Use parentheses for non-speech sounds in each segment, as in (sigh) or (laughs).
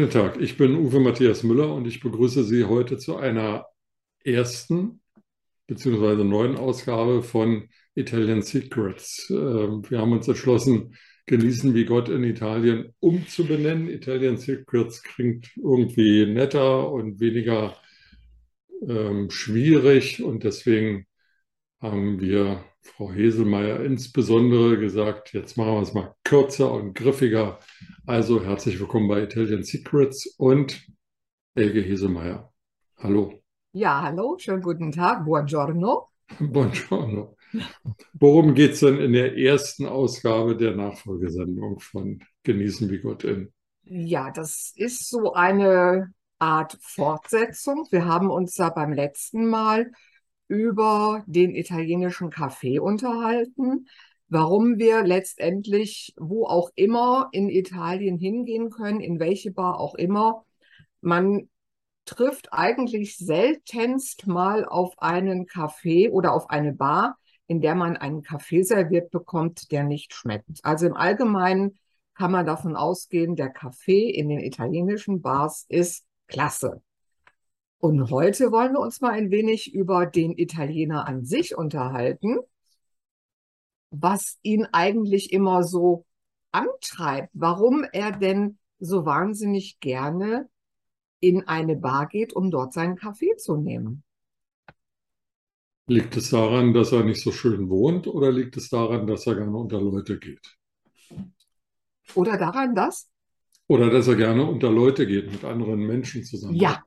Guten Tag, ich bin Uwe Matthias Müller und ich begrüße Sie heute zu einer ersten bzw. neuen Ausgabe von Italian Secrets. Ähm, wir haben uns entschlossen, Genießen wie Gott in Italien umzubenennen. Italian Secrets klingt irgendwie netter und weniger ähm, schwierig und deswegen haben wir Frau Heselmeier insbesondere gesagt, jetzt machen wir es mal kürzer und griffiger. Also herzlich willkommen bei Italian Secrets und Elke Heselmeier. Hallo. Ja, hallo, schönen guten Tag, buongiorno. (laughs) Buongiorno. Worum geht es denn in der ersten Ausgabe der Nachfolgesendung von Genießen wie Gott in? Ja, das ist so eine Art Fortsetzung. Wir haben uns da beim letzten Mal über den italienischen Kaffee unterhalten, warum wir letztendlich, wo auch immer in Italien hingehen können, in welche Bar auch immer, man trifft eigentlich seltenst mal auf einen Kaffee oder auf eine Bar, in der man einen Kaffee serviert bekommt, der nicht schmeckt. Also im Allgemeinen kann man davon ausgehen, der Kaffee in den italienischen Bars ist klasse. Und heute wollen wir uns mal ein wenig über den Italiener an sich unterhalten, was ihn eigentlich immer so antreibt, warum er denn so wahnsinnig gerne in eine Bar geht, um dort seinen Kaffee zu nehmen. Liegt es daran, dass er nicht so schön wohnt oder liegt es daran, dass er gerne unter Leute geht? Oder daran, dass? Oder dass er gerne unter Leute geht, mit anderen Menschen zusammen. Ja,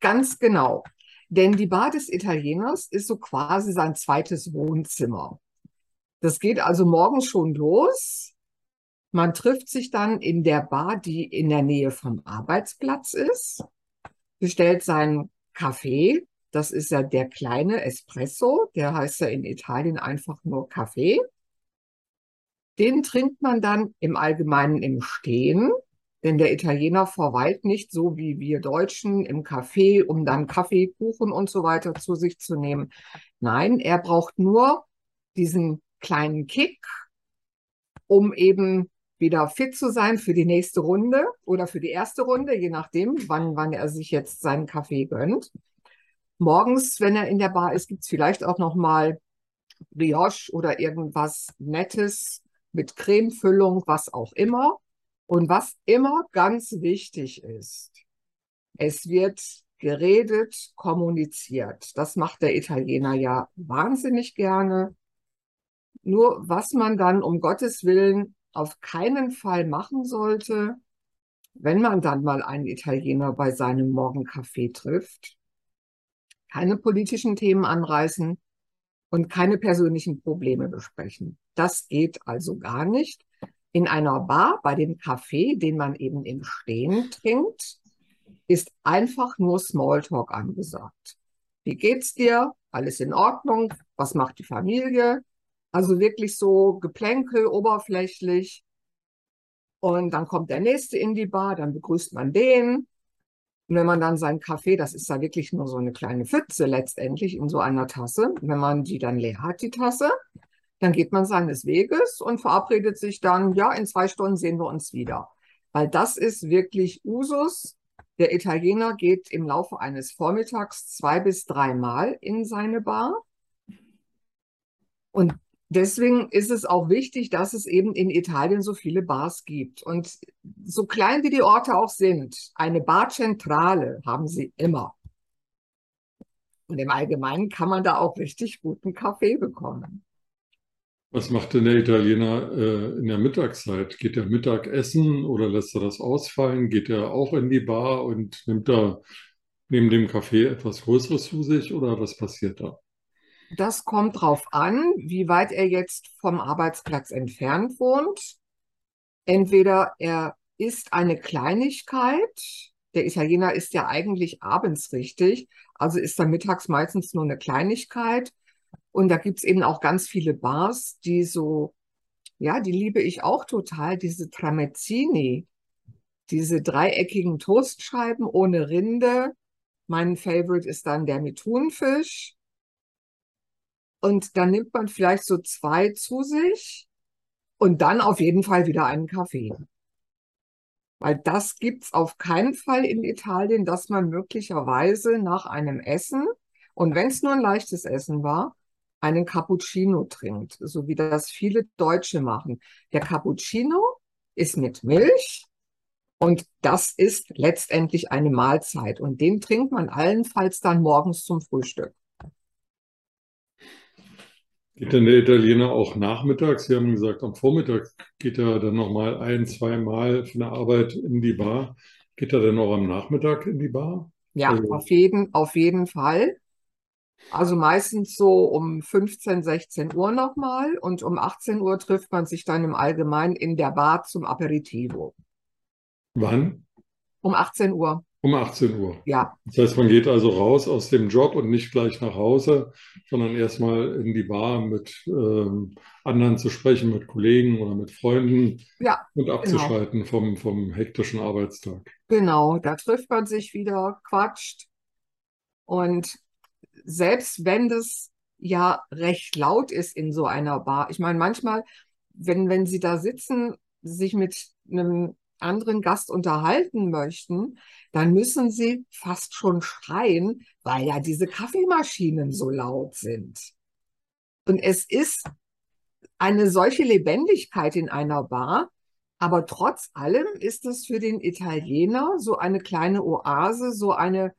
Ganz genau. Denn die Bar des Italieners ist so quasi sein zweites Wohnzimmer. Das geht also morgens schon los. Man trifft sich dann in der Bar, die in der Nähe vom Arbeitsplatz ist, bestellt seinen Kaffee. Das ist ja der kleine Espresso. Der heißt ja in Italien einfach nur Kaffee. Den trinkt man dann im Allgemeinen im Stehen. Denn der Italiener verweilt nicht so wie wir Deutschen im Café, um dann Kaffee, Kuchen und so weiter zu sich zu nehmen. Nein, er braucht nur diesen kleinen Kick, um eben wieder fit zu sein für die nächste Runde oder für die erste Runde, je nachdem, wann, wann er sich jetzt seinen Kaffee gönnt. Morgens, wenn er in der Bar ist, gibt es vielleicht auch noch mal Brioche oder irgendwas Nettes mit Cremefüllung, was auch immer. Und was immer ganz wichtig ist, es wird geredet, kommuniziert. Das macht der Italiener ja wahnsinnig gerne. Nur was man dann um Gottes Willen auf keinen Fall machen sollte, wenn man dann mal einen Italiener bei seinem Morgenkaffee trifft, keine politischen Themen anreißen und keine persönlichen Probleme besprechen. Das geht also gar nicht in einer Bar bei dem Kaffee, den man eben im Stehen trinkt, ist einfach nur Smalltalk angesagt. Wie geht's dir? Alles in Ordnung? Was macht die Familie? Also wirklich so Geplänkel, oberflächlich. Und dann kommt der nächste in die Bar, dann begrüßt man den. Und wenn man dann seinen Kaffee, das ist da wirklich nur so eine kleine Pfütze letztendlich in so einer Tasse, wenn man die dann leer hat, die Tasse, dann geht man seines Weges und verabredet sich dann, ja, in zwei Stunden sehen wir uns wieder. Weil das ist wirklich Usus. Der Italiener geht im Laufe eines Vormittags zwei bis dreimal in seine Bar. Und deswegen ist es auch wichtig, dass es eben in Italien so viele Bars gibt. Und so klein wie die Orte auch sind, eine Barzentrale haben sie immer. Und im Allgemeinen kann man da auch richtig guten Kaffee bekommen. Was macht denn der Italiener äh, in der Mittagszeit? Geht er Mittag essen oder lässt er das ausfallen? Geht er auch in die Bar und nimmt da neben dem Kaffee etwas Größeres zu sich oder was passiert da? Das kommt drauf an, wie weit er jetzt vom Arbeitsplatz entfernt wohnt. Entweder er isst eine Kleinigkeit. Der Italiener ist ja eigentlich abends richtig, also ist er mittags meistens nur eine Kleinigkeit. Und da gibt's eben auch ganz viele Bars, die so, ja, die liebe ich auch total, diese Tramezzini, diese dreieckigen Toastscheiben ohne Rinde. Mein Favorite ist dann der mit Thunfisch. Und dann nimmt man vielleicht so zwei zu sich und dann auf jeden Fall wieder einen Kaffee. Weil das gibt's auf keinen Fall in Italien, dass man möglicherweise nach einem Essen, und wenn es nur ein leichtes Essen war, einen Cappuccino trinkt, so wie das viele Deutsche machen. Der Cappuccino ist mit Milch und das ist letztendlich eine Mahlzeit und den trinkt man allenfalls dann morgens zum Frühstück. Geht denn der Italiener auch nachmittags? Sie haben gesagt, am Vormittag geht er dann nochmal ein, zwei Mal von der Arbeit in die Bar. Geht er dann auch am Nachmittag in die Bar? Ja, also, auf jeden, auf jeden Fall. Also meistens so um 15, 16 Uhr nochmal und um 18 Uhr trifft man sich dann im Allgemeinen in der Bar zum Aperitivo. Wann? Um 18 Uhr. Um 18 Uhr. Ja. Das heißt, man geht also raus aus dem Job und nicht gleich nach Hause, sondern erstmal in die Bar mit ähm, anderen zu sprechen, mit Kollegen oder mit Freunden ja, und genau. abzuschalten genau. vom, vom hektischen Arbeitstag. Genau, da trifft man sich wieder, quatscht. Und selbst wenn das ja recht laut ist in so einer Bar, ich meine, manchmal, wenn, wenn Sie da sitzen, sich mit einem anderen Gast unterhalten möchten, dann müssen sie fast schon schreien, weil ja diese Kaffeemaschinen so laut sind. Und es ist eine solche Lebendigkeit in einer Bar, aber trotz allem ist es für den Italiener so eine kleine Oase, so eine,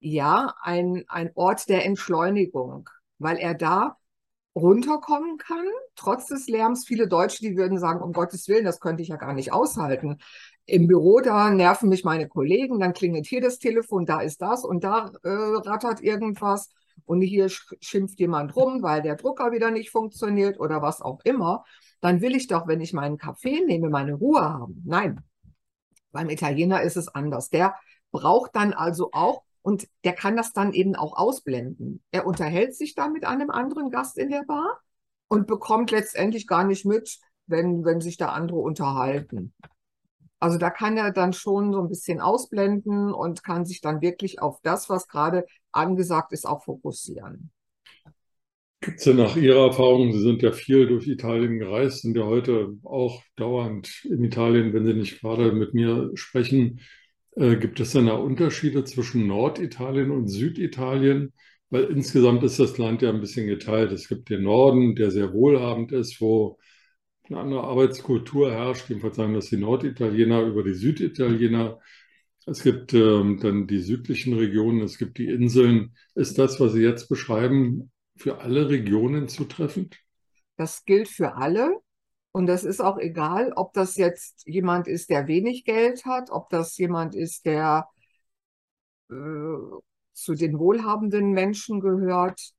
ja, ein, ein Ort der Entschleunigung, weil er da runterkommen kann, trotz des Lärms. Viele Deutsche, die würden sagen, um Gottes Willen, das könnte ich ja gar nicht aushalten. Im Büro, da nerven mich meine Kollegen, dann klingelt hier das Telefon, da ist das und da äh, rattert irgendwas und hier schimpft jemand rum, weil der Drucker wieder nicht funktioniert oder was auch immer. Dann will ich doch, wenn ich meinen Kaffee nehme, meine Ruhe haben. Nein, beim Italiener ist es anders. Der braucht dann also auch und der kann das dann eben auch ausblenden. Er unterhält sich dann mit einem anderen Gast in der Bar und bekommt letztendlich gar nicht mit, wenn, wenn sich da andere unterhalten. Also da kann er dann schon so ein bisschen ausblenden und kann sich dann wirklich auf das, was gerade angesagt ist, auch fokussieren. Gibt es denn nach Ihrer Erfahrung, Sie sind ja viel durch Italien gereist, sind ja heute auch dauernd in Italien, wenn Sie nicht gerade mit mir sprechen, äh, gibt es denn da Unterschiede zwischen Norditalien und Süditalien? Weil insgesamt ist das Land ja ein bisschen geteilt. Es gibt den Norden, der sehr wohlhabend ist, wo eine andere Arbeitskultur herrscht. Jedenfalls sagen das die Norditaliener über die Süditaliener. Es gibt ähm, dann die südlichen Regionen, es gibt die Inseln. Ist das, was Sie jetzt beschreiben, für alle Regionen zutreffend? Das gilt für alle. Und das ist auch egal, ob das jetzt jemand ist, der wenig Geld hat, ob das jemand ist, der äh, zu den wohlhabenden Menschen gehört.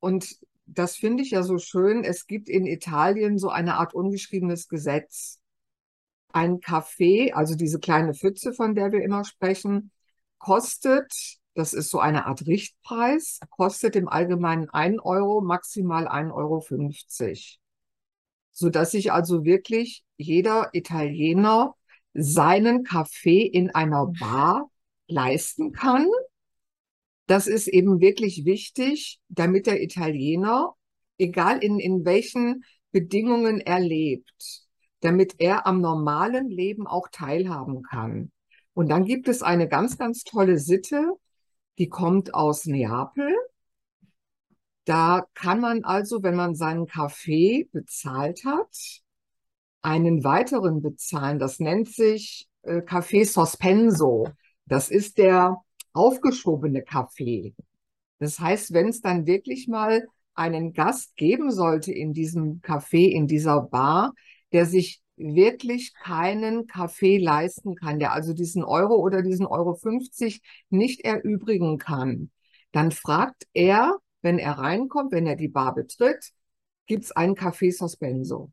Und das finde ich ja so schön. Es gibt in Italien so eine Art ungeschriebenes Gesetz. Ein Kaffee, also diese kleine Pfütze, von der wir immer sprechen, kostet, das ist so eine Art Richtpreis, kostet im Allgemeinen 1 Euro, maximal 1,50 Euro so dass sich also wirklich jeder Italiener seinen Kaffee in einer Bar leisten kann. Das ist eben wirklich wichtig, damit der Italiener, egal in, in welchen Bedingungen er lebt, damit er am normalen Leben auch teilhaben kann. Und dann gibt es eine ganz, ganz tolle Sitte, die kommt aus Neapel. Da kann man also, wenn man seinen Kaffee bezahlt hat, einen weiteren bezahlen. Das nennt sich äh, Kaffee Sospenso. Das ist der aufgeschobene Kaffee. Das heißt, wenn es dann wirklich mal einen Gast geben sollte in diesem Café, in dieser Bar, der sich wirklich keinen Kaffee leisten kann, der also diesen Euro oder diesen Euro 50 nicht erübrigen kann, dann fragt er wenn er reinkommt, wenn er die Bar betritt, gibt es einen Café Sospenso.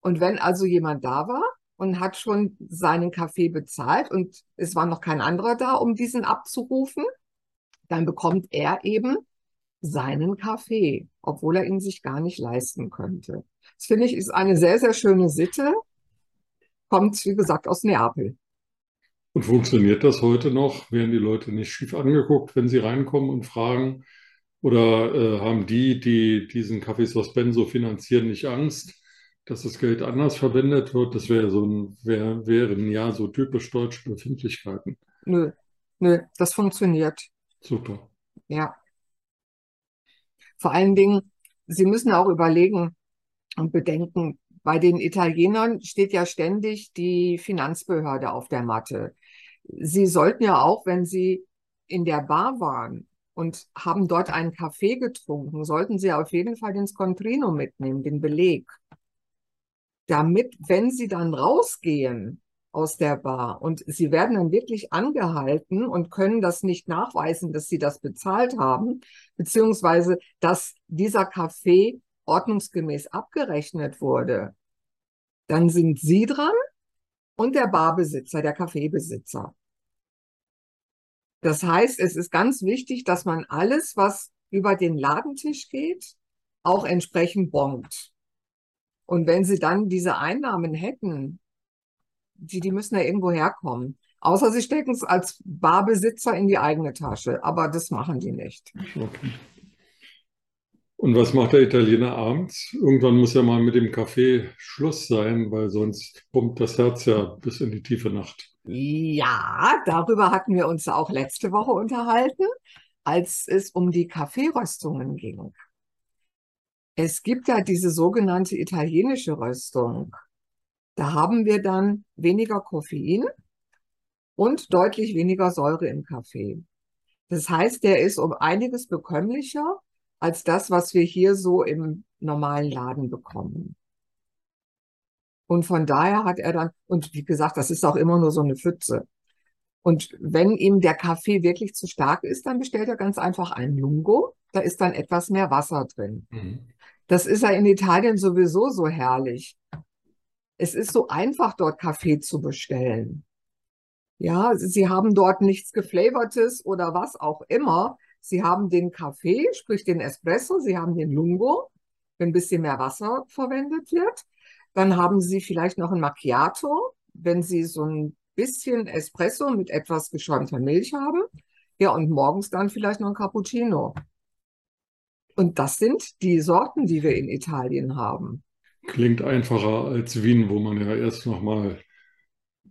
Und wenn also jemand da war und hat schon seinen Kaffee bezahlt und es war noch kein anderer da, um diesen abzurufen, dann bekommt er eben seinen Kaffee, obwohl er ihn sich gar nicht leisten könnte. Das finde ich ist eine sehr, sehr schöne Sitte. Kommt, wie gesagt, aus Neapel. Und funktioniert das heute noch? Werden die Leute nicht schief angeguckt, wenn sie reinkommen und fragen, oder äh, haben die, die diesen Café Sospenso finanzieren, nicht Angst, dass das Geld anders verwendet wird? Das wäre so ein, wär, wären ja so typisch deutsche Befindlichkeiten. Nö, nö, das funktioniert. Super. Ja. Vor allen Dingen, Sie müssen auch überlegen und bedenken, bei den Italienern steht ja ständig die Finanzbehörde auf der Matte. Sie sollten ja auch, wenn Sie in der Bar waren und haben dort einen Kaffee getrunken, sollten Sie auf jeden Fall den Scontrino mitnehmen, den Beleg. Damit, wenn Sie dann rausgehen aus der Bar und Sie werden dann wirklich angehalten und können das nicht nachweisen, dass Sie das bezahlt haben, beziehungsweise dass dieser Kaffee ordnungsgemäß abgerechnet wurde, dann sind Sie dran und der Barbesitzer, der Kaffeebesitzer. Das heißt, es ist ganz wichtig, dass man alles, was über den Ladentisch geht, auch entsprechend bongt. Und wenn Sie dann diese Einnahmen hätten, die, die müssen ja irgendwo herkommen. Außer Sie stecken es als Barbesitzer in die eigene Tasche. Aber das machen die nicht. Okay. Und was macht der Italiener abends? Irgendwann muss ja mal mit dem Kaffee Schluss sein, weil sonst pumpt das Herz ja bis in die tiefe Nacht. Ja, darüber hatten wir uns auch letzte Woche unterhalten, als es um die Kaffeeröstungen ging. Es gibt ja diese sogenannte italienische Röstung. Da haben wir dann weniger Koffein und deutlich weniger Säure im Kaffee. Das heißt, der ist um einiges bekömmlicher als das, was wir hier so im normalen Laden bekommen. Und von daher hat er dann, und wie gesagt, das ist auch immer nur so eine Pfütze. Und wenn ihm der Kaffee wirklich zu stark ist, dann bestellt er ganz einfach einen Lungo. Da ist dann etwas mehr Wasser drin. Mhm. Das ist ja in Italien sowieso so herrlich. Es ist so einfach, dort Kaffee zu bestellen. Ja, sie haben dort nichts geflavortes oder was auch immer. Sie haben den Kaffee, sprich den Espresso, Sie haben den Lungo, wenn ein bisschen mehr Wasser verwendet wird. Dann haben Sie vielleicht noch ein Macchiato, wenn Sie so ein bisschen Espresso mit etwas geschäumter Milch haben. Ja, und morgens dann vielleicht noch ein Cappuccino. Und das sind die Sorten, die wir in Italien haben. Klingt einfacher als Wien, wo man ja erst nochmal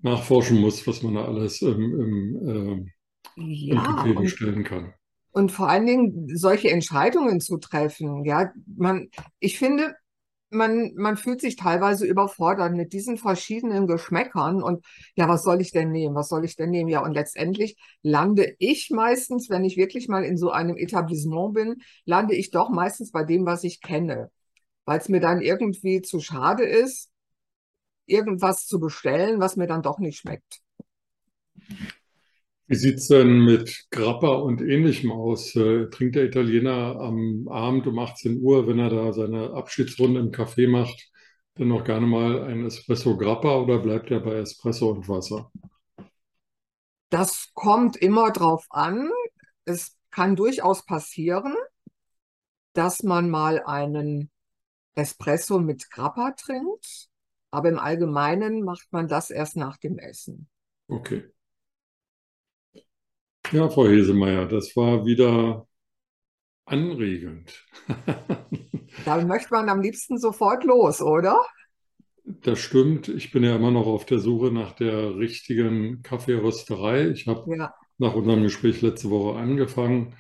nachforschen muss, was man da alles im, im, äh, ja, im bestellen kann. Und vor allen Dingen solche Entscheidungen zu treffen, ja, man, ich finde, man, man fühlt sich teilweise überfordert mit diesen verschiedenen Geschmäckern und ja, was soll ich denn nehmen? Was soll ich denn nehmen? Ja, und letztendlich lande ich meistens, wenn ich wirklich mal in so einem Etablissement bin, lande ich doch meistens bei dem, was ich kenne, weil es mir dann irgendwie zu schade ist, irgendwas zu bestellen, was mir dann doch nicht schmeckt. Wie sieht es denn mit Grappa und Ähnlichem aus? Äh, trinkt der Italiener am Abend um 18 Uhr, wenn er da seine Abschiedsrunde im Café macht, dann noch gerne mal ein Espresso Grappa oder bleibt er bei Espresso und Wasser? Das kommt immer drauf an. Es kann durchaus passieren, dass man mal einen Espresso mit Grappa trinkt, aber im Allgemeinen macht man das erst nach dem Essen. Okay. Ja, Frau Hesemeyer, das war wieder anregend. (laughs) Da möchte man am liebsten sofort los, oder? Das stimmt. Ich bin ja immer noch auf der Suche nach der richtigen Kaffeerösterei. Ich habe ja. nach unserem Gespräch letzte Woche angefangen,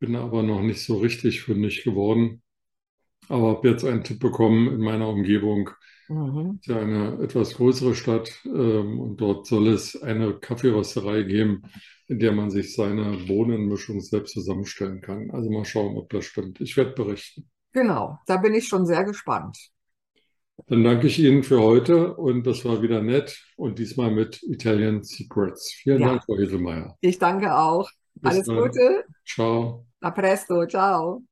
bin aber noch nicht so richtig fündig geworden. Aber habe jetzt einen Tipp bekommen in meiner Umgebung. Mhm. Ist ja eine etwas größere Stadt ähm, und dort soll es eine Kaffeerösterei geben, in der man sich seine Bohnenmischung selbst zusammenstellen kann. Also mal schauen, ob das stimmt. Ich werde berichten. Genau, da bin ich schon sehr gespannt. Dann danke ich Ihnen für heute und das war wieder nett und diesmal mit Italian Secrets. Vielen ja. Dank, Frau Heselmeier. Ich danke auch. Bis Alles dann. Gute. Ciao. A presto. Ciao.